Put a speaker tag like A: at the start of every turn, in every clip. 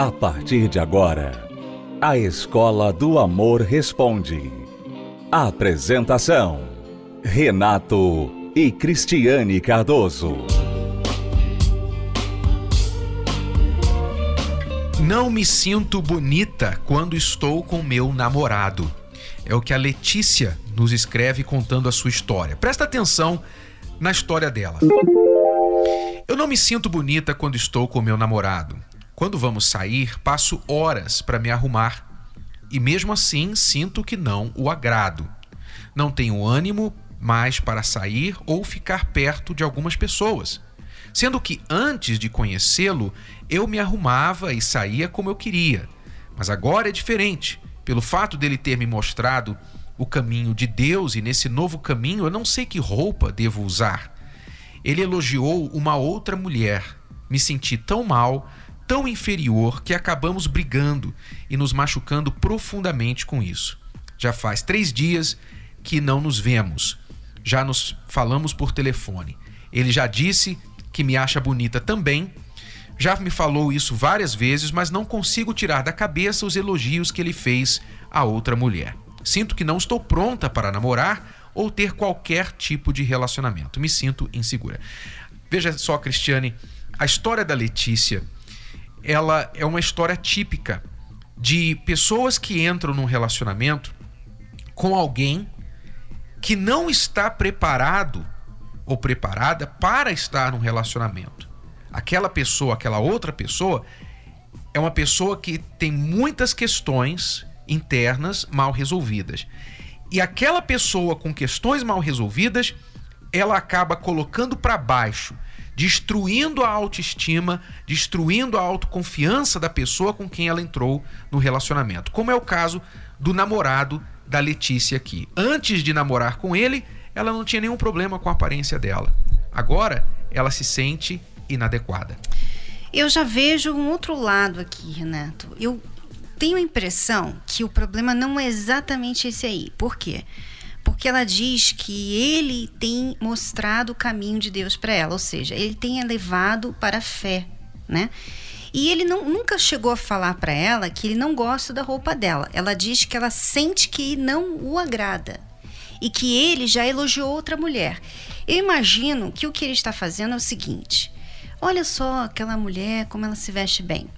A: A partir de agora, a Escola do Amor Responde. Apresentação: Renato e Cristiane Cardoso.
B: Não me sinto bonita quando estou com meu namorado. É o que a Letícia nos escreve contando a sua história. Presta atenção na história dela. Eu não me sinto bonita quando estou com meu namorado. Quando vamos sair, passo horas para me arrumar e mesmo assim sinto que não o agrado. Não tenho ânimo mais para sair ou ficar perto de algumas pessoas. Sendo que antes de conhecê-lo, eu me arrumava e saía como eu queria. Mas agora é diferente. Pelo fato dele ter me mostrado o caminho de Deus e nesse novo caminho eu não sei que roupa devo usar. Ele elogiou uma outra mulher. Me senti tão mal, tão inferior que acabamos brigando e nos machucando profundamente com isso. Já faz três dias que não nos vemos. Já nos falamos por telefone. Ele já disse que me acha bonita também. Já me falou isso várias vezes, mas não consigo tirar da cabeça os elogios que ele fez a outra mulher. Sinto que não estou pronta para namorar ou ter qualquer tipo de relacionamento. Me sinto insegura. Veja só, Cristiane, a história da Letícia ela é uma história típica de pessoas que entram num relacionamento com alguém que não está preparado ou preparada para estar num relacionamento. Aquela pessoa, aquela outra pessoa, é uma pessoa que tem muitas questões internas mal resolvidas. E aquela pessoa com questões mal resolvidas, ela acaba colocando para baixo destruindo a autoestima, destruindo a autoconfiança da pessoa com quem ela entrou no relacionamento. Como é o caso do namorado da Letícia aqui. Antes de namorar com ele, ela não tinha nenhum problema com a aparência dela. Agora, ela se sente inadequada.
C: Eu já vejo um outro lado aqui, Renato. Eu tenho a impressão que o problema não é exatamente esse aí. Por quê? Ela diz que ele tem mostrado o caminho de Deus para ela, ou seja, ele tem levado para a fé, né? E ele não, nunca chegou a falar para ela que ele não gosta da roupa dela. Ela diz que ela sente que não o agrada e que ele já elogiou outra mulher. Eu imagino que o que ele está fazendo é o seguinte: olha só aquela mulher, como ela se veste bem.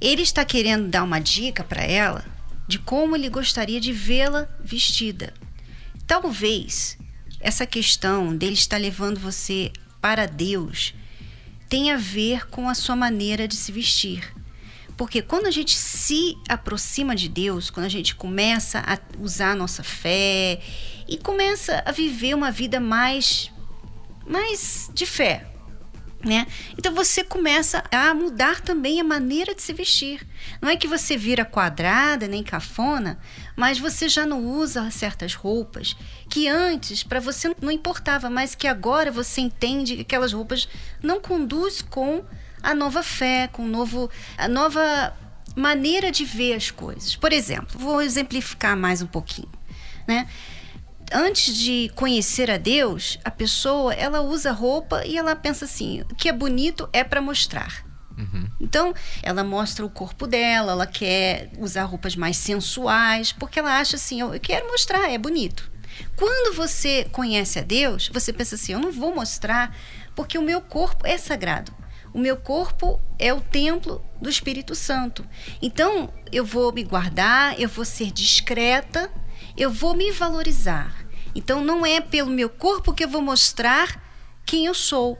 C: Ele está querendo dar uma dica para ela de como ele gostaria de vê-la vestida. Talvez essa questão dele estar levando você para Deus tenha a ver com a sua maneira de se vestir. Porque quando a gente se aproxima de Deus, quando a gente começa a usar a nossa fé e começa a viver uma vida mais mais de fé, né? Então você começa a mudar também a maneira de se vestir. Não é que você vira quadrada nem cafona, mas você já não usa certas roupas que antes para você não importava, mas que agora você entende que aquelas roupas não conduz com a nova fé, com novo, a nova maneira de ver as coisas. Por exemplo, vou exemplificar mais um pouquinho, né? antes de conhecer a Deus, a pessoa ela usa roupa e ela pensa assim: o que é bonito é para mostrar. Uhum. Então, ela mostra o corpo dela, ela quer usar roupas mais sensuais, porque ela acha assim: eu quero mostrar, é bonito. Quando você conhece a Deus, você pensa assim: eu não vou mostrar, porque o meu corpo é sagrado. O meu corpo é o templo do Espírito Santo. Então, eu vou me guardar, eu vou ser discreta, eu vou me valorizar. Então não é pelo meu corpo que eu vou mostrar quem eu sou.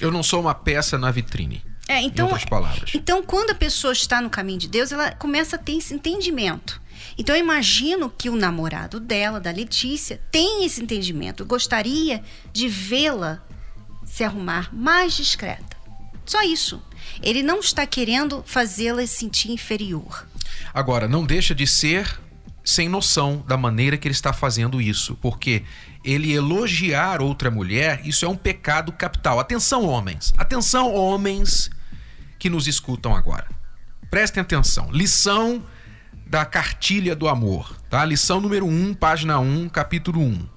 B: Eu não sou uma peça na vitrine.
C: É, então, em outras palavras. Então, quando a pessoa está no caminho de Deus, ela começa a ter esse entendimento. Então, eu imagino que o namorado dela, da Letícia, tem esse entendimento. Eu gostaria de vê-la se arrumar mais discreta. Só isso. Ele não está querendo fazê-la se sentir inferior.
B: Agora, não deixa de ser sem noção da maneira que ele está fazendo isso, porque ele elogiar outra mulher, isso é um pecado capital. Atenção, homens. Atenção, homens que nos escutam agora. Prestem atenção. Lição da cartilha do amor, tá? Lição número 1, página 1, capítulo 1.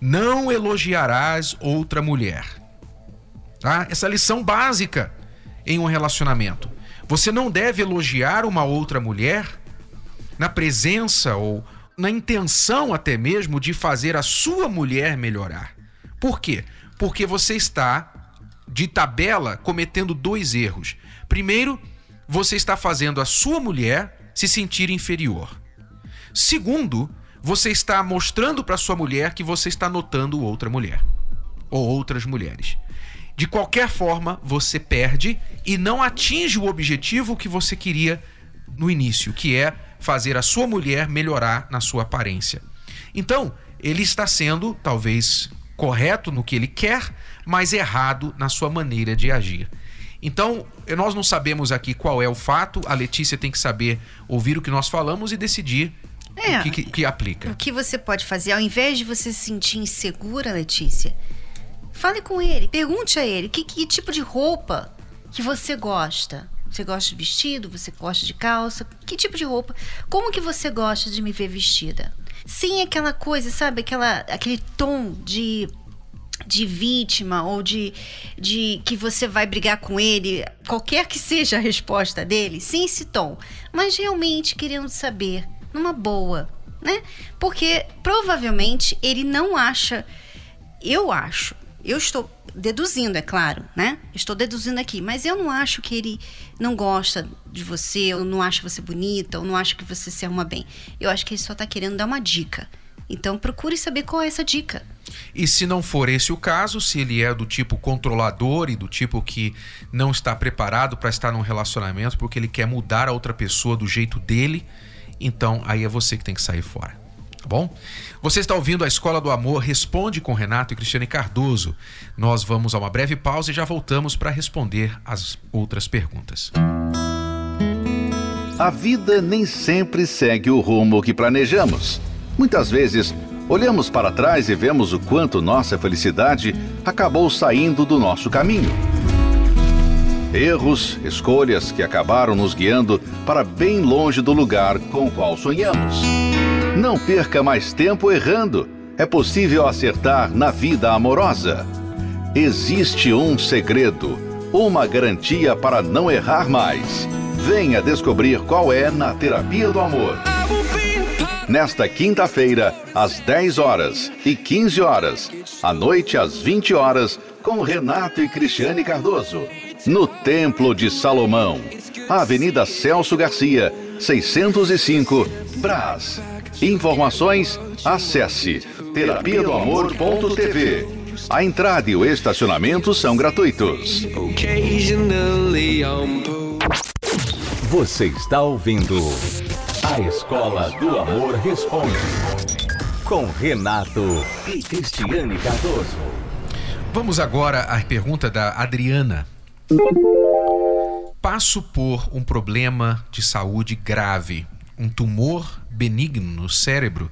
B: Não elogiarás outra mulher. Tá? Essa lição básica em um relacionamento. Você não deve elogiar uma outra mulher na presença ou na intenção até mesmo de fazer a sua mulher melhorar. Por quê? Porque você está de tabela cometendo dois erros. Primeiro, você está fazendo a sua mulher se sentir inferior. Segundo, você está mostrando para sua mulher que você está notando outra mulher ou outras mulheres. De qualquer forma, você perde e não atinge o objetivo que você queria no início, que é fazer a sua mulher melhorar na sua aparência. Então, ele está sendo talvez correto no que ele quer, mas errado na sua maneira de agir. Então, nós não sabemos aqui qual é o fato, a Letícia tem que saber ouvir o que nós falamos e decidir é, o que, que, que aplica.
C: O que você pode fazer, ao invés de você se sentir insegura, Letícia, fale com ele, pergunte a ele que, que tipo de roupa que você gosta. Você gosta de vestido? Você gosta de calça? Que tipo de roupa? Como que você gosta de me ver vestida? Sem aquela coisa, sabe? Aquela, aquele tom de de vítima ou de, de que você vai brigar com ele, qualquer que seja a resposta dele, sem esse tom, mas realmente querendo saber, numa boa, né? Porque provavelmente ele não acha, eu acho, eu estou deduzindo, é claro, né? Estou deduzindo aqui, mas eu não acho que ele não gosta de você, ou não acha você bonita, ou não acha que você se arruma bem. Eu acho que ele só está querendo dar uma dica. Então procure saber qual é essa dica.
B: E se não for esse o caso, se ele é do tipo controlador e do tipo que não está preparado para estar num relacionamento porque ele quer mudar a outra pessoa do jeito dele, então aí é você que tem que sair fora. Tá bom? Você está ouvindo a Escola do Amor Responde com Renato e Cristiane Cardoso. Nós vamos a uma breve pausa e já voltamos para responder as outras perguntas.
A: A vida nem sempre segue o rumo que planejamos. Muitas vezes, olhamos para trás e vemos o quanto nossa felicidade acabou saindo do nosso caminho. Erros, escolhas que acabaram nos guiando para bem longe do lugar com o qual sonhamos. Não perca mais tempo errando. É possível acertar na vida amorosa. Existe um segredo, uma garantia para não errar mais. Venha descobrir qual é na Terapia do Amor nesta quinta-feira, às 10 horas e 15 horas, à noite às 20 horas, com Renato e Cristiane Cardoso, no Templo de Salomão, Avenida Celso Garcia, 605, Brás. Informações, acesse terapia do amor.tv. A entrada e o estacionamento são gratuitos. Você está ouvindo a Escola do Amor Responde. Com Renato e Cristiane Cardoso.
B: Vamos agora à pergunta da Adriana. Passo por um problema de saúde grave, um tumor benigno no cérebro,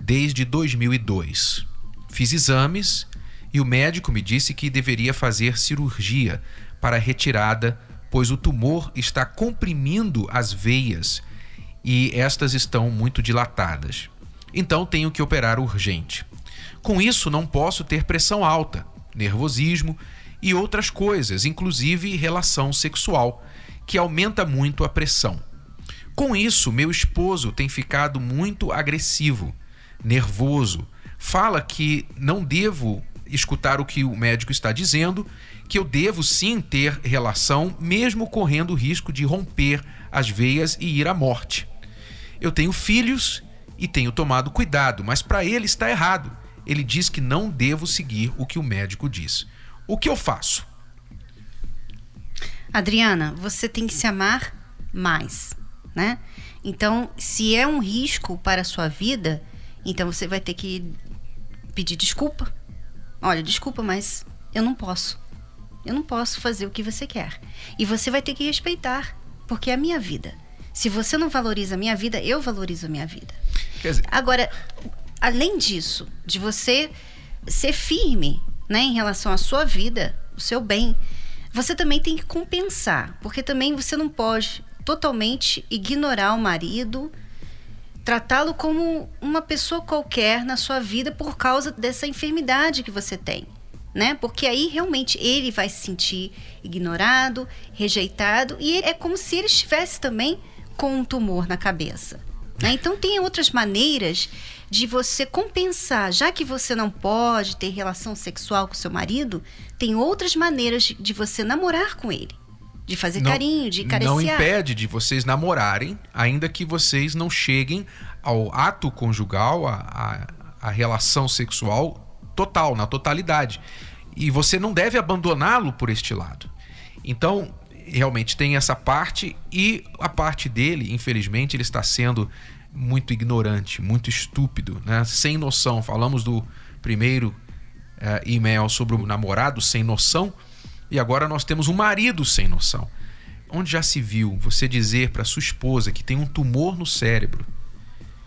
B: desde 2002. Fiz exames e o médico me disse que deveria fazer cirurgia para retirada, pois o tumor está comprimindo as veias e estas estão muito dilatadas. Então tenho que operar urgente. Com isso, não posso ter pressão alta, nervosismo e outras coisas, inclusive relação sexual, que aumenta muito a pressão. Com isso, meu esposo tem ficado muito agressivo, nervoso, fala que não devo escutar o que o médico está dizendo, que eu devo sim ter relação, mesmo correndo o risco de romper as veias e ir à morte. Eu tenho filhos e tenho tomado cuidado, mas para ele está errado. Ele diz que não devo seguir o que o médico diz. O que eu faço?
C: Adriana, você tem que se amar mais, né? Então, se é um risco para a sua vida, então você vai ter que pedir desculpa. Olha, desculpa, mas eu não posso. Eu não posso fazer o que você quer. E você vai ter que respeitar, porque é a minha vida. Se você não valoriza a minha vida, eu valorizo a minha vida. Dizer... Agora, além disso, de você ser firme né, em relação à sua vida, o seu bem, você também tem que compensar, porque também você não pode totalmente ignorar o marido, tratá-lo como uma pessoa qualquer na sua vida por causa dessa enfermidade que você tem. né? Porque aí realmente ele vai se sentir ignorado, rejeitado e é como se ele estivesse também com um tumor na cabeça. Né? Então tem outras maneiras de você compensar, já que você não pode ter relação sexual com seu marido, tem outras maneiras de, você namorar com ele. De fazer
B: Não-
C: carinho, de cariciar.
B: Não impede de vocês namorarem, ainda que vocês não cheguem ao ato conjugal, a, a relação sexual total, na totalidade. E você não deve abandoná-lo por este lado. Então, realmente tem essa parte e a parte dele, infelizmente, ele está sendo muito ignorante, muito estúpido, né? sem noção. Falamos do primeiro eh, e-mail sobre o namorado sem noção e agora nós temos um marido sem noção. Onde já se viu você dizer para sua esposa que tem um tumor no cérebro,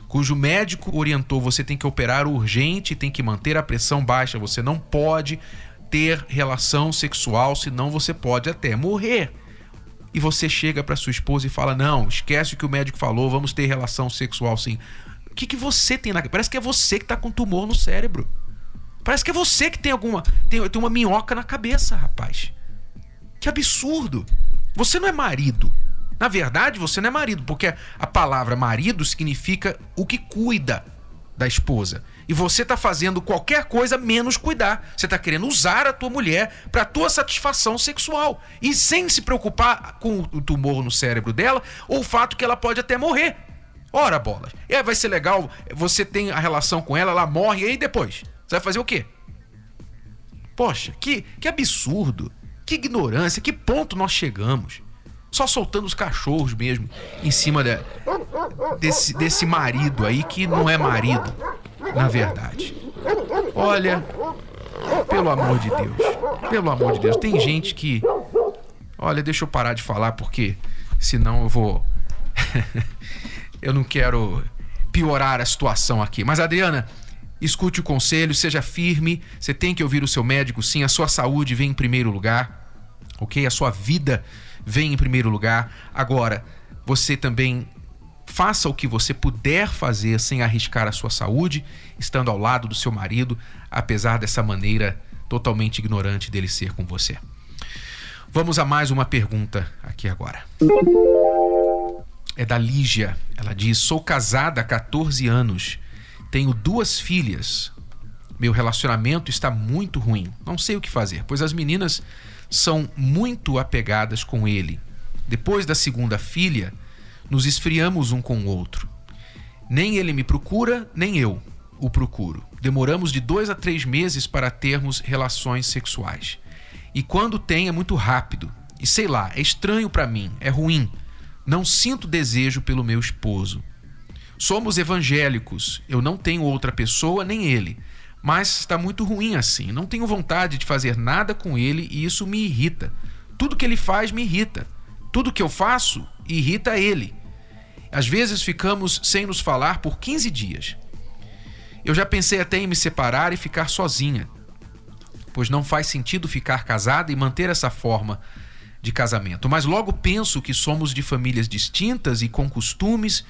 B: cujo médico orientou você tem que operar urgente, tem que manter a pressão baixa, você não pode ter relação sexual, senão você pode até morrer. E você chega para sua esposa e fala: "Não, esquece o que o médico falou, vamos ter relação sexual sim". O que, que você tem na Parece que é você que tá com tumor no cérebro. Parece que é você que tem alguma. Tem, tem uma minhoca na cabeça, rapaz. Que absurdo. Você não é marido. Na verdade, você não é marido, porque a palavra marido significa o que cuida da esposa. E você tá fazendo qualquer coisa menos cuidar. Você tá querendo usar a tua mulher para tua satisfação sexual e sem se preocupar com o tumor no cérebro dela ou o fato que ela pode até morrer. Ora, bolas. Aí vai ser legal, você tem a relação com ela, ela morre, e aí depois? Você vai fazer o quê? Poxa, que, que absurdo, que ignorância, que ponto nós chegamos. Só soltando os cachorros mesmo em cima da- desse, desse marido aí que não é marido, na verdade. Olha, pelo amor de Deus, pelo amor de Deus, tem gente que. Olha, deixa eu parar de falar porque senão eu vou. eu não quero piorar a situação aqui. Mas, Adriana, escute o conselho, seja firme. Você tem que ouvir o seu médico, sim. A sua saúde vem em primeiro lugar, ok? A sua vida vem em primeiro lugar. Agora, você também faça o que você puder fazer sem arriscar a sua saúde, estando ao lado do seu marido, apesar dessa maneira totalmente ignorante dele ser com você. Vamos a mais uma pergunta aqui agora. É da Lígia. Ela diz: Sou casada há 14 anos, tenho duas filhas. Meu relacionamento está muito ruim. Não sei o que fazer, pois as meninas são muito apegadas com ele. Depois da segunda filha, nos esfriamos um com o outro. Nem ele me procura, nem eu o procuro. Demoramos de dois a três meses para termos relações sexuais. E quando tem é muito rápido. E sei lá, é estranho para mim, é ruim. Não sinto desejo pelo meu esposo. Somos evangélicos, eu não tenho outra pessoa nem ele. Mas está muito ruim assim. Não tenho vontade de fazer nada com ele e isso me irrita. Tudo que ele faz me irrita. Tudo que eu faço irrita ele. Às vezes ficamos sem nos falar por 15 dias. Eu já pensei até em me separar e ficar sozinha, pois não faz sentido ficar casada e manter essa forma de casamento. Mas logo penso que somos de famílias distintas e com costumes,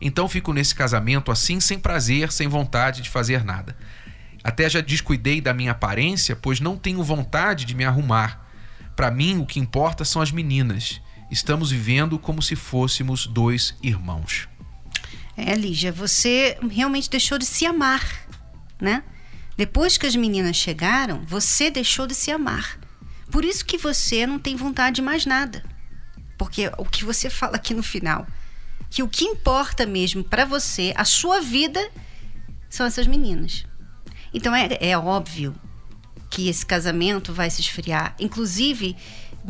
B: então fico nesse casamento assim, sem prazer, sem vontade de fazer nada. Até já descuidei da minha aparência, pois não tenho vontade de me arrumar. Para mim, o que importa são as meninas. Estamos vivendo como se fôssemos dois irmãos.
C: É, Lígia, você realmente deixou de se amar, né? Depois que as meninas chegaram, você deixou de se amar. Por isso que você não tem vontade de mais nada. Porque o que você fala aqui no final, que o que importa mesmo para você, a sua vida, são essas meninas. Então é, é óbvio que esse casamento vai se esfriar. Inclusive,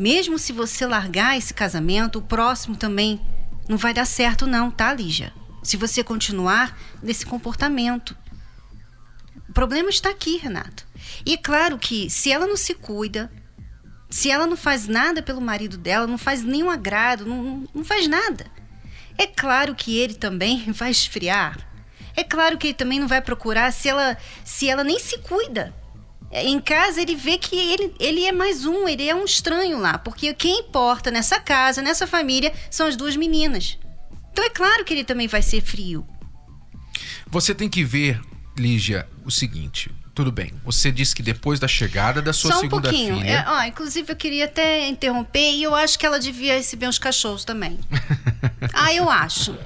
C: mesmo se você largar esse casamento, o próximo também não vai dar certo, não, tá, Lígia? Se você continuar nesse comportamento. O problema está aqui, Renato. E é claro que se ela não se cuida, se ela não faz nada pelo marido dela, não faz nenhum agrado, não, não, faz nada. É claro que ele também vai esfriar. É claro que ele também não vai procurar se ela, se ela nem se cuida. Em casa ele vê que ele, ele é mais um, ele é um estranho lá, porque quem importa nessa casa, nessa família, são as duas meninas. Então é claro que ele também vai ser frio.
B: Você tem que ver, Lígia, o seguinte: Tudo bem. Você disse que depois da chegada da sua
C: Só um
B: segunda
C: pouquinho.
B: filha.
C: É, ó, inclusive, eu queria até interromper e eu acho que ela devia receber os cachorros também. ah, eu acho.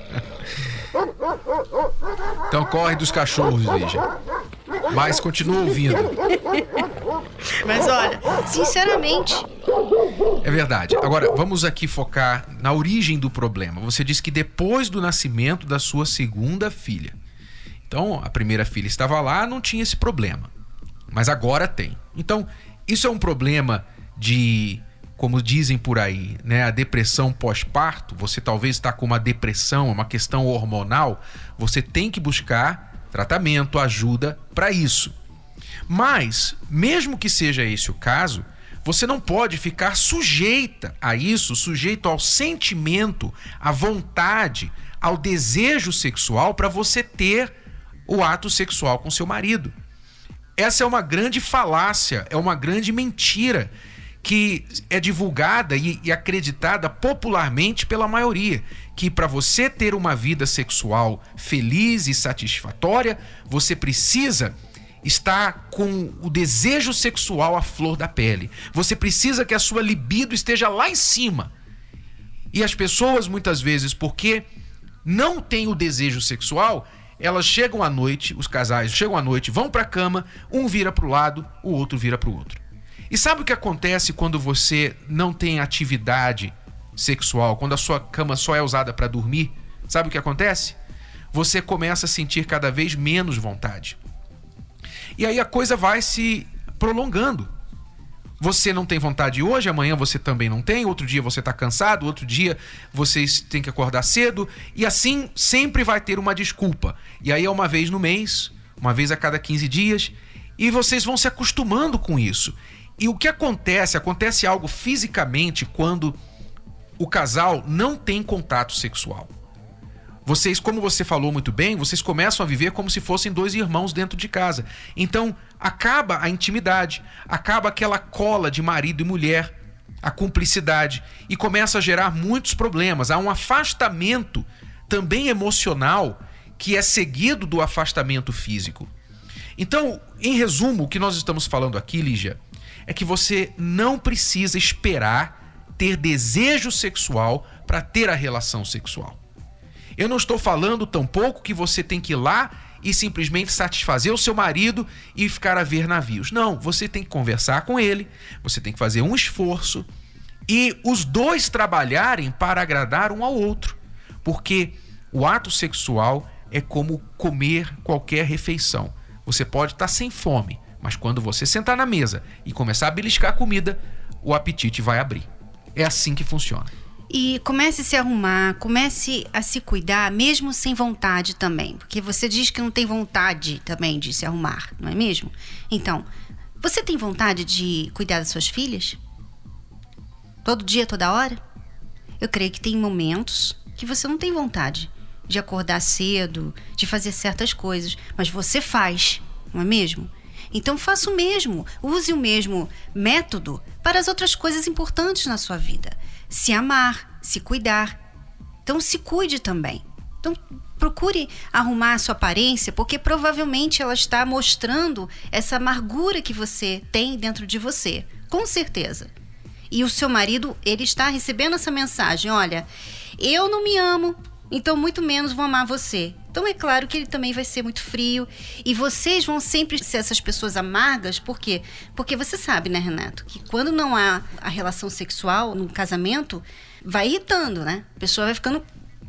B: Então corre dos cachorros, Lígia. Mas continua ouvindo.
C: Mas olha, sinceramente,
B: É verdade. Agora, vamos aqui focar na origem do problema. Você disse que depois do nascimento da sua segunda filha. Então, a primeira filha estava lá, não tinha esse problema. Mas agora tem. Então, isso é um problema de, como dizem por aí, né, a depressão pós-parto. Você talvez está com uma depressão, uma questão hormonal. Você tem que buscar tratamento, ajuda para isso. Mas, mesmo que seja esse o caso, você não pode ficar sujeita a isso, sujeito ao sentimento, à vontade, ao desejo sexual para você ter o ato sexual com seu marido. Essa é uma grande falácia, é uma grande mentira que é divulgada e, e acreditada popularmente pela maioria, que para você ter uma vida sexual feliz e satisfatória, você precisa estar com o desejo sexual à flor da pele. Você precisa que a sua libido esteja lá em cima. E as pessoas muitas vezes, porque não têm o desejo sexual, elas chegam à noite, os casais chegam à noite, vão para a cama, um vira para o lado, o outro vira para o outro. E sabe o que acontece quando você não tem atividade sexual, quando a sua cama só é usada para dormir? Sabe o que acontece? Você começa a sentir cada vez menos vontade. E aí a coisa vai se prolongando. Você não tem vontade hoje, amanhã você também não tem, outro dia você está cansado, outro dia vocês têm que acordar cedo, e assim sempre vai ter uma desculpa. E aí é uma vez no mês, uma vez a cada 15 dias, e vocês vão se acostumando com isso. E o que acontece? Acontece algo fisicamente quando o casal não tem contato sexual. Vocês, como você falou muito bem, vocês começam a viver como se fossem dois irmãos dentro de casa. Então, acaba a intimidade, acaba aquela cola de marido e mulher, a cumplicidade, e começa a gerar muitos problemas. Há um afastamento também emocional que é seguido do afastamento físico. Então, em resumo, o que nós estamos falando aqui, Lígia, é que você não precisa esperar ter desejo sexual para ter a relação sexual. Eu não estou falando tampouco que você tem que ir lá e simplesmente satisfazer o seu marido e ficar a ver navios. Não, você tem que conversar com ele, você tem que fazer um esforço e os dois trabalharem para agradar um ao outro. Porque o ato sexual é como comer qualquer refeição. Você pode estar sem fome, mas quando você sentar na mesa e começar a beliscar a comida, o apetite vai abrir. É assim que funciona.
C: E comece a se arrumar, comece a se cuidar, mesmo sem vontade também. Porque você diz que não tem vontade também de se arrumar, não é mesmo? Então, você tem vontade de cuidar das suas filhas? Todo dia, toda hora? Eu creio que tem momentos que você não tem vontade de acordar cedo, de fazer certas coisas, mas você faz, não é mesmo? Então faça o mesmo, use o mesmo método para as outras coisas importantes na sua vida. Se amar, se cuidar. Então se cuide também. Então procure arrumar a sua aparência, porque provavelmente ela está mostrando essa amargura que você tem dentro de você, com certeza. E o seu marido, ele está recebendo essa mensagem, olha, eu não me amo, então muito menos vou amar você. Então é claro que ele também vai ser muito frio e vocês vão sempre ser essas pessoas amargas, por quê? Porque você sabe, né, Renato, que quando não há a relação sexual no casamento, vai irritando, né? A pessoa vai ficando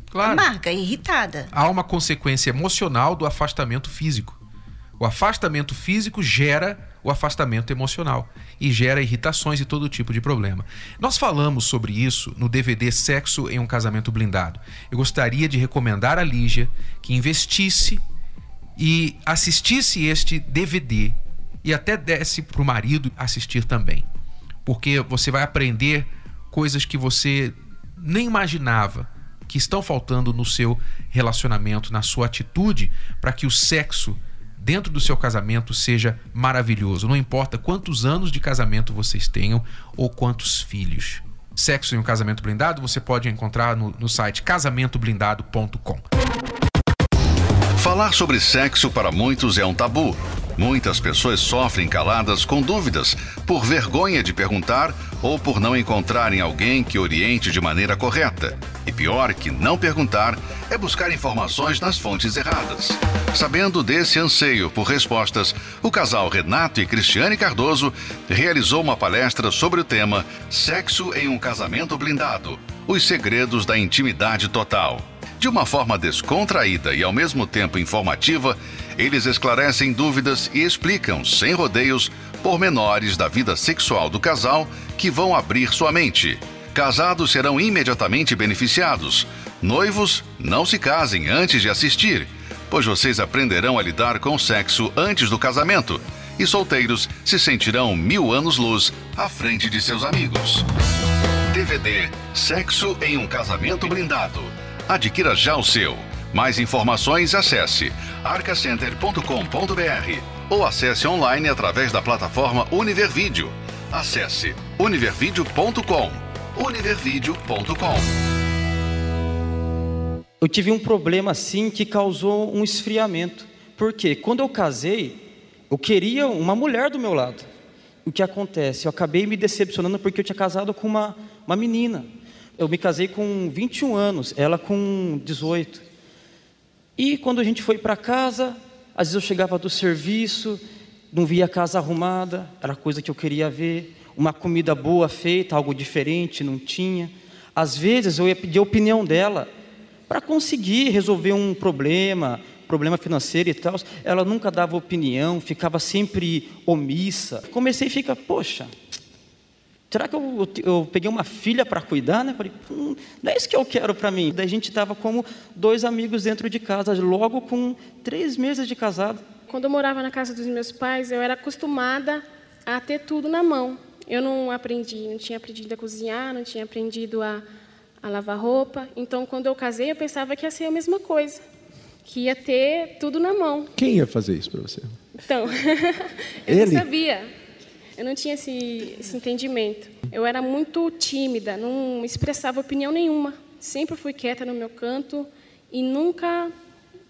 B: Claro.
C: amarga, irritada.
B: Há uma consequência emocional do afastamento físico. O afastamento físico gera o afastamento emocional e gera irritações e todo tipo de problema. Nós falamos sobre isso no DVD Sexo em um Casamento Blindado. Eu gostaria de recomendar a Lígia que investisse e assistisse este DVD e até desse para o marido assistir também. Porque você vai aprender coisas que você nem imaginava que estão faltando no seu relacionamento, na sua atitude, para que o sexo dentro do seu casamento seja maravilhoso. Não importa quantos anos de casamento vocês tenham ou quantos filhos. Sexo em um casamento blindado você pode encontrar no, no site casamentoblindado.com.
A: Falar sobre sexo para muitos é um tabu. Muitas pessoas sofrem caladas com dúvidas, por vergonha de perguntar ou por não encontrarem alguém que oriente de maneira correta. E pior que não perguntar é buscar informações nas fontes erradas. Sabendo desse anseio por respostas, o casal Renato e Cristiane Cardoso realizou uma palestra sobre o tema Sexo em um casamento blindado: Os segredos da intimidade total. De uma forma descontraída e ao mesmo tempo informativa, eles esclarecem dúvidas e explicam, sem rodeios, pormenores da vida sexual do casal que vão abrir sua mente. Casados serão imediatamente beneficiados. Noivos, não se casem antes de assistir, pois vocês aprenderão a lidar com o sexo antes do casamento. E solteiros se sentirão mil anos-luz à frente de seus amigos. DVD Sexo em um Casamento Blindado Adquira já o seu. Mais informações acesse arcacenter.com.br ou acesse online através da plataforma Univervídeo. Acesse univervideo.com. univervideo.com.
D: Eu tive um problema assim que causou um esfriamento. Porque quando eu casei, eu queria uma mulher do meu lado. O que acontece? Eu acabei me decepcionando porque eu tinha casado com uma, uma menina. Eu me casei com 21 anos, ela com 18. E quando a gente foi para casa, às vezes eu chegava do serviço, não via a casa arrumada, era coisa que eu queria ver, uma comida boa feita, algo diferente, não tinha. Às vezes eu ia pedir a opinião dela para conseguir resolver um problema, problema financeiro e tal. Ela nunca dava opinião, ficava sempre omissa. Comecei a ficar, poxa, Será que eu, eu peguei uma filha para cuidar? Né? Falei, hum, não é isso que eu quero para mim. Daí a gente estava como dois amigos dentro de casa, logo com três meses de casado.
E: Quando eu morava na casa dos meus pais, eu era acostumada a ter tudo na mão. Eu não aprendi, não tinha aprendido a cozinhar, não tinha aprendido a, a lavar roupa. Então, quando eu casei, eu pensava que ia ser a mesma coisa, que ia ter tudo na mão.
F: Quem ia fazer isso para você?
E: Então, eu Ele? não sabia. Eu não tinha esse, esse entendimento. Eu era muito tímida, não expressava opinião nenhuma. Sempre fui quieta no meu canto e nunca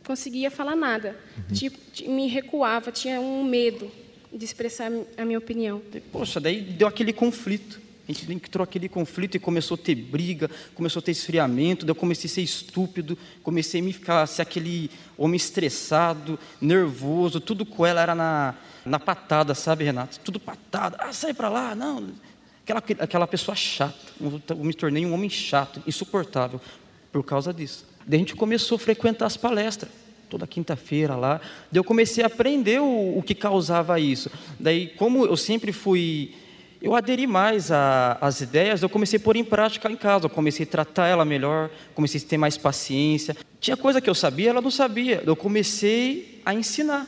E: conseguia falar nada. Uhum. Tipo, me recuava, tinha um medo de expressar a minha opinião.
D: Poxa, daí deu aquele conflito. A gente entrou aquele conflito e começou a ter briga, começou a ter esfriamento, daí eu comecei a ser estúpido, comecei a me ficar ser aquele homem estressado, nervoso, tudo com ela era na, na patada, sabe, Renato? Tudo patada. Ah, sai para lá, não. Aquela, aquela pessoa chata. Eu me tornei um homem chato, insuportável, por causa disso. Daí a gente começou a frequentar as palestras toda quinta-feira lá. Daí eu comecei a aprender o, o, que causava isso. Daí, como eu sempre fui eu aderi mais às ideias, eu comecei a pôr em prática em casa, eu comecei a tratar ela melhor, comecei a ter mais paciência. Tinha coisa que eu sabia, ela não sabia. Eu comecei a ensinar.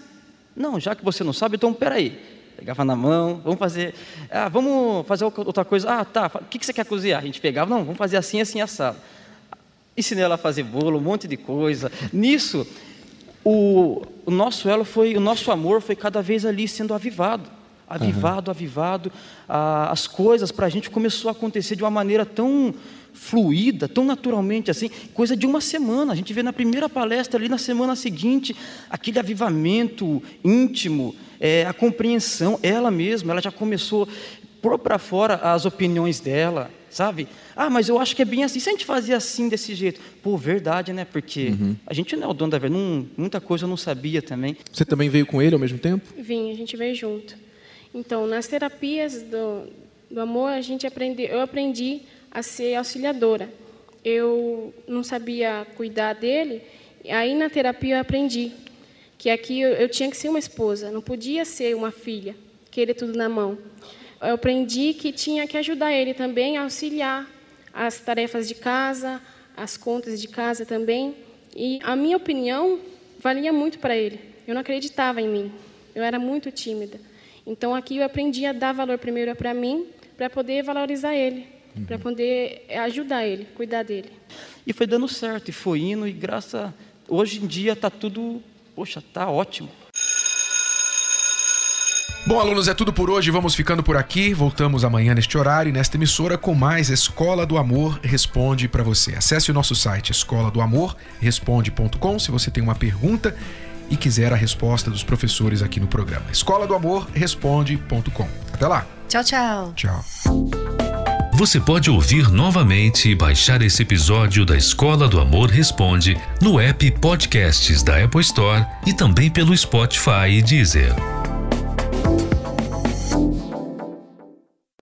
D: Não, já que você não sabe, então peraí. Pegava na mão, vamos fazer. Ah, vamos fazer outra coisa. Ah, tá. O que você quer cozinhar? A gente pegava, não, vamos fazer assim, assim, assado. Ensinei ela a fazer bolo, um monte de coisa. Nisso, o, o nosso elo foi, o nosso amor foi cada vez ali sendo avivado avivado, uhum. avivado. Ah, as coisas para a gente começou a acontecer de uma maneira tão fluida, tão naturalmente assim, coisa de uma semana. A gente vê na primeira palestra ali na semana seguinte aquele avivamento íntimo, é, a compreensão, ela mesma, ela já começou a pôr para fora as opiniões dela, sabe? Ah, mas eu acho que é bem assim. Se a gente fazia assim desse jeito, pô, verdade, né? Porque uhum. a gente não é o dono da verdade, muita coisa eu não sabia também.
F: Você também veio com ele ao mesmo tempo?
E: Vim, a gente veio junto. Então, nas terapias do, do amor, a gente aprende, eu aprendi a ser auxiliadora. Eu não sabia cuidar dele, aí na terapia eu aprendi que aqui eu, eu tinha que ser uma esposa, não podia ser uma filha, querer tudo na mão. Eu aprendi que tinha que ajudar ele também a auxiliar as tarefas de casa, as contas de casa também. E a minha opinião valia muito para ele. Eu não acreditava em mim. Eu era muito tímida. Então aqui eu aprendi a dar valor primeiro para mim, para poder valorizar ele, uhum. para poder ajudar ele, cuidar dele.
D: E foi dando certo, e foi indo, e graças. Hoje em dia está tudo, poxa, está ótimo.
B: Bom, alunos, é tudo por hoje. Vamos ficando por aqui. Voltamos amanhã neste horário e nesta emissora com mais Escola do Amor Responde para você. Acesse o nosso site escola do amor responde.com se você tem uma pergunta e quiser a resposta dos professores aqui no programa. Escola do Amor responde.com. Até lá.
C: Tchau, tchau.
B: Tchau.
G: Você pode ouvir novamente e baixar esse episódio da Escola do Amor Responde no app Podcasts da Apple Store e também pelo Spotify e Deezer.